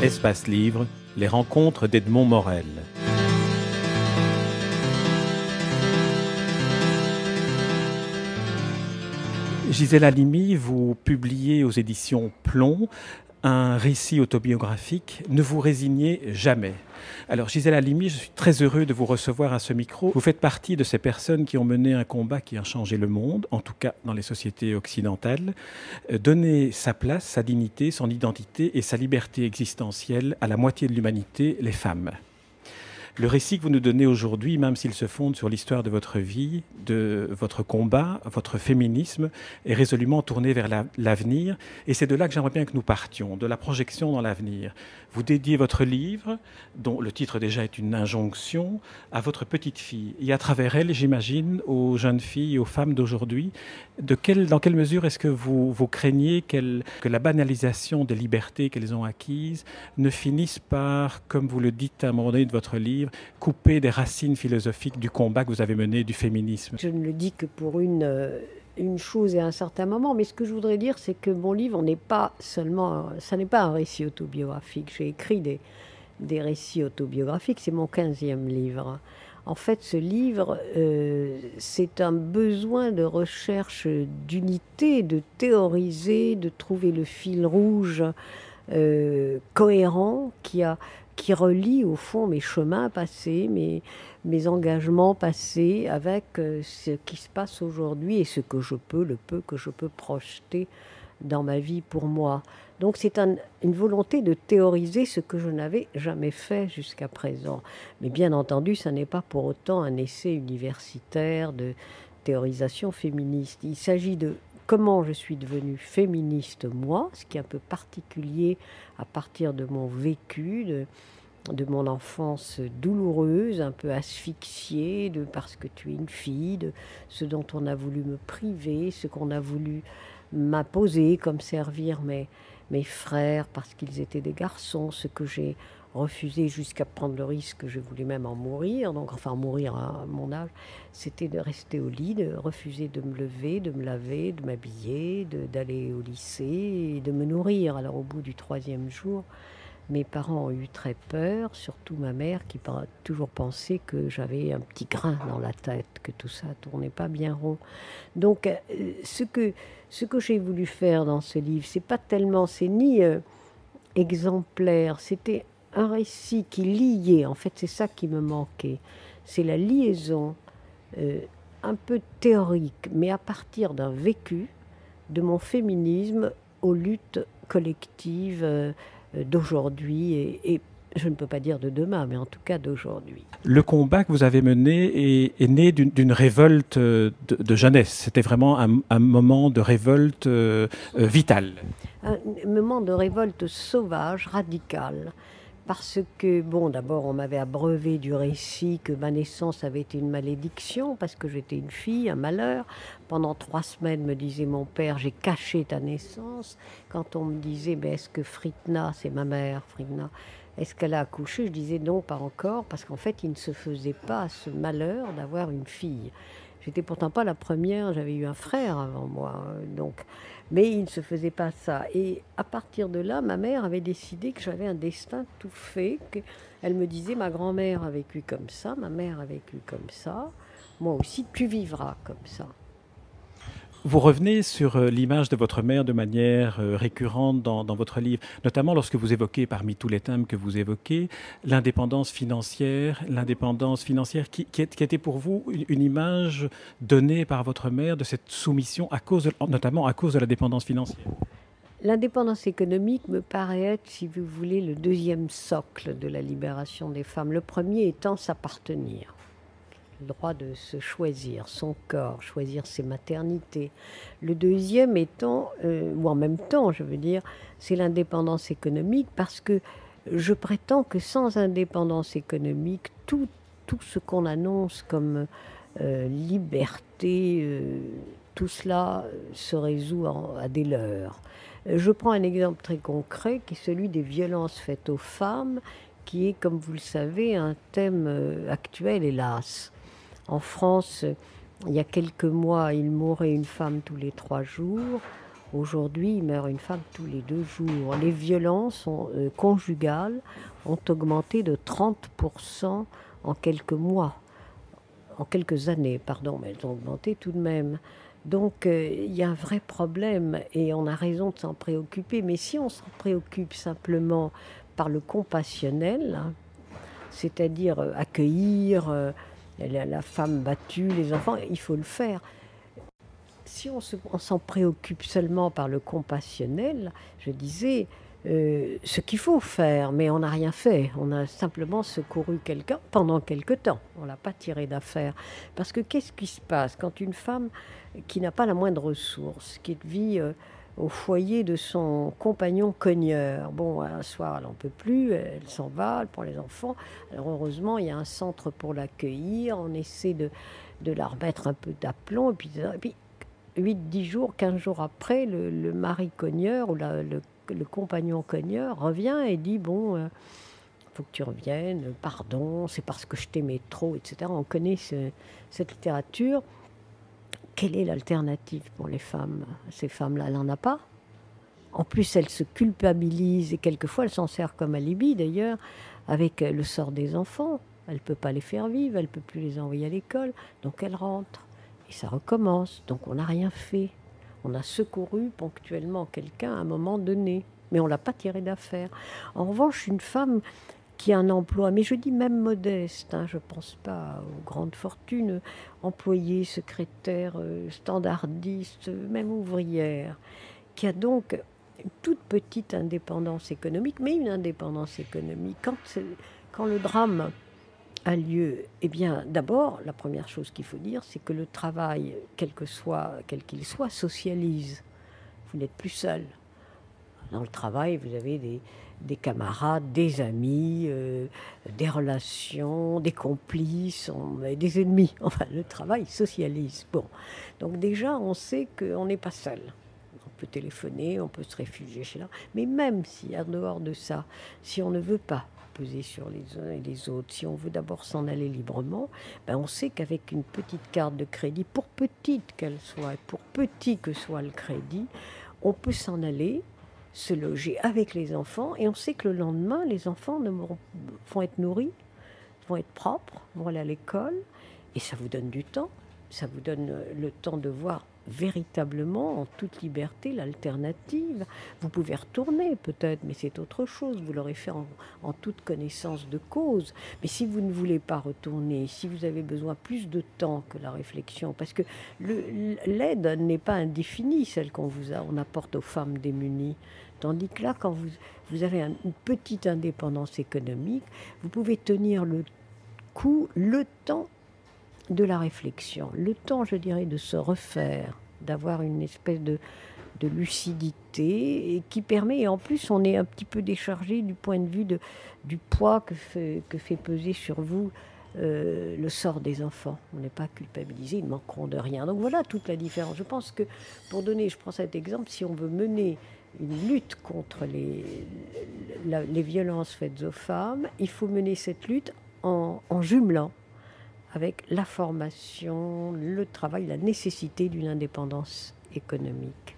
Espace Livre, les rencontres d'Edmond Morel. Gisèle Halimi, vous publiez aux éditions Plomb un récit autobiographique, Ne vous résignez jamais. Alors Gisèle Halimi, je suis très heureux de vous recevoir à ce micro. Vous faites partie de ces personnes qui ont mené un combat qui a changé le monde, en tout cas dans les sociétés occidentales, euh, donner sa place, sa dignité, son identité et sa liberté existentielle à la moitié de l'humanité, les femmes. Le récit que vous nous donnez aujourd'hui, même s'il se fonde sur l'histoire de votre vie, de votre combat, votre féminisme, est résolument tourné vers l'avenir. et c'est de là que j'aimerais bien que nous partions, de la projection dans l'avenir. Vous dédiez votre livre, dont le titre déjà est une injonction, à votre petite fille. Et à travers elle, j'imagine, aux jeunes filles aux femmes d'aujourd'hui, dans quelle mesure est-ce que vous craignez que la banalisation des libertés qu'elles ont acquises ne finisse par, comme vous le dites à un moment donné de votre livre, couper des racines philosophiques du combat que vous avez mené du féminisme Je ne le dis que pour une, euh, une chose et un certain moment, mais ce que je voudrais dire, c'est que mon livre n'est pas seulement, ça n'est pas un récit autobiographique. J'ai écrit des, des récits autobiographiques, c'est mon 15e livre. En fait, ce livre, euh, c'est un besoin de recherche d'unité, de théoriser, de trouver le fil rouge euh, cohérent qui a qui relie au fond mes chemins passés, mes, mes engagements passés avec euh, ce qui se passe aujourd'hui et ce que je peux, le peu que je peux projeter dans ma vie pour moi. Donc c'est une volonté de théoriser ce que je n'avais jamais fait jusqu'à présent. Mais bien entendu, ça n'est pas pour autant un essai universitaire de théorisation féministe. Il s'agit de comment je suis devenue féministe moi, ce qui est un peu particulier à partir de mon vécu, de, mon enfance douloureuse, un peu asphyxiée, de parce que tu es une fille, de ce dont on a voulu me priver, ce qu'on a voulu m'imposer comme servir mes, mes frères parce qu'ils étaient des garçons, ce que j'ai refusé jusqu'à prendre le risque, je voulais même en mourir, donc enfin mourir à mon âge, c'était de rester au lit, de refuser de me lever, de me laver, de m'habiller, d'aller au lycée et de me nourrir. Alors au bout du troisième jour, mes parents ont eu très peur, surtout ma mère qui a toujours pensé que j'avais un petit grain dans la tête, que tout ça tournait pas bien rond. Donc euh, ce que, ce que j'ai voulu faire dans ce livre, c'est pas tellement, c'est ni euh, exemplaire, c'était un récit qui liait, en fait c'est ça qui me manquait, c'est la liaison euh, un peu théorique, mais à partir d'un vécu de mon féminisme aux luttes collectives d'aujourd'hui et, je ne peux pas dire de demain, mais en tout cas d'aujourd'hui. Le combat que vous avez mené est, né d'une révolte de, jeunesse. C'était vraiment un, moment de révolte euh, vitale. Un moment de révolte sauvage, radicale parce que, bon, d'abord, on m'avait abreuvé du récit que ma naissance avait été une malédiction, parce que j'étais une fille, un malheur. Pendant trois semaines, me disait mon père, j'ai caché ta naissance. Quand on me disait, mais est-ce que Fritna, c'est ma mère, Fritna, est-ce qu'elle a accouché? Je disais non, pas encore, parce qu'en fait, il ne se faisait pas ce malheur d'avoir une fille. J'étais pourtant pas la première, j'avais eu un frère avant moi. Donc, mais il ne se faisait pas ça. Et à partir de là, ma mère avait décidé que j'avais un destin tout fait. Elle me disait, ma grand-mère a vécu comme ça, ma mère a vécu comme ça, moi aussi, tu vivras comme ça. Vous revenez sur euh, l'image de votre mère de manière euh, récurrente dans, votre livre, notamment lorsque vous évoquez, parmi tous les thèmes que vous évoquez, l'indépendance financière, l'indépendance financière qui, était pour vous une, image donnée par votre mère de cette soumission, à cause notamment à cause de la dépendance financière. L'indépendance économique me paraît être, si vous voulez, le deuxième socle de la libération des femmes. Le premier étant s'appartenir le droit de se choisir son corps, choisir ses maternités. Le deuxième étant, euh, ou en même temps, je veux dire, c'est l'indépendance économique parce que je prétends que sans indépendance économique, tout, tout ce qu'on annonce comme euh, liberté, euh, tout cela se résout à des leurs. Je prends un exemple très concret qui est celui des violences faites aux femmes, qui est, comme vous le savez, un thème actuel, hélas. En France, il y a quelques mois, il mourait une femme tous les trois jours. Aujourd'hui, il meurt une femme tous les deux jours. Les violences euh, conjugales ont augmenté de 30% en quelques mois, en quelques années, pardon, mais elles ont augmenté tout de même. Donc euh, il y a un vrai problème et on a raison de s'en préoccuper. Mais si on s'en préoccupe simplement par le compassionnel, hein, c'est-à-dire euh, accueillir la femme battue, les enfants, il faut le faire si on s'en préoccupe seulement par le compassionnel, je disais, euh, ce qu'il faut faire, mais on n'a rien fait. On a simplement secouru quelqu'un pendant quelque temps. On l'a pas tiré d'affaire. Parce que qu'est-ce qui se passe quand une femme qui n'a pas la moindre ressource, qui vit euh, au foyer de son compagnon cogneur, bon, un soir elle n'en peut plus, elle s'en va, elle prend les enfants. Alors heureusement, il y a un centre pour l'accueillir. On essaie de, de la remettre un peu d'aplomb. Et puis, puis 8-10 jours, 15 jours après, le, mari cogneur ou le, compagnon cogneur revient et dit Bon, euh, faut que tu reviennes, pardon, c'est parce que je t'aimais trop, etc. On connaît cette littérature. Quelle est l'alternative pour les femmes? Ces femmes-là, elle n'en a pas. En plus, elle se culpabilise et quelquefois elle s'en sert comme alibi d'ailleurs avec le sort des enfants. Elle ne peut pas les faire vivre, elle ne peut plus les envoyer à l'école, donc elle rentre. Et ça recommence. Donc on n'a rien fait. On a secouru ponctuellement quelqu'un à un moment donné, mais on l'a pas tiré d'affaire. En revanche, une femme qui a un emploi, mais je dis même modeste, hein, je ne pense pas aux grandes fortunes, employée, secrétaire, euh, standardiste, même ouvrière, qui a donc une toute petite indépendance économique, mais une indépendance économique. Quand, quand le drame a lieu Eh bien, d'abord, la première chose qu'il faut dire, c'est que le travail, quel que soit, quel qu'il soit, socialise. Vous n'êtes plus seul. Dans le travail, vous avez des, camarades, des amis, euh, des relations, des complices, des ennemis. Enfin, le travail socialise. Bon, donc déjà, on sait qu'on n'est pas seul. On peut téléphoner, on peut se réfugier chez là. Mais même si, en dehors de ça, si on ne veut pas peser sur les uns et les autres. Si on veut d'abord s'en aller librement, ben on sait qu'avec une petite carte de crédit, pour petite qu'elle soit, pour petit que soit le crédit, on peut s'en aller, se loger avec les enfants, et on sait que le lendemain, les enfants vont être nourris, vont être propres, vont aller à l'école, et ça vous donne du temps, ça vous donne le temps de voir véritablement en toute liberté l'alternative. Vous pouvez retourner peut-être, mais c'est autre chose. Vous l'aurez fait en, toute connaissance de cause. Mais si vous ne voulez pas retourner, si vous avez besoin plus de temps que la réflexion, parce que l'aide n'est pas indéfinie, celle qu'on vous on apporte aux femmes démunies. Tandis que là, quand vous, vous avez une petite indépendance économique, vous pouvez tenir le coup, le temps de la réflexion, le temps, je dirais, de se refaire, d'avoir une espèce de, de lucidité qui permet, et en plus on est un petit peu déchargé du point de vue du poids que fait, que fait peser sur vous euh, le sort des enfants. On n'est pas culpabilisé, ils ne manqueront de rien. Donc voilà toute la différence. Je pense que, pour donner, je prends cet exemple, si on veut mener une lutte contre les, les violences faites aux femmes, il faut mener cette lutte en, en jumelant avec la formation, le travail, la nécessité d'une indépendance économique.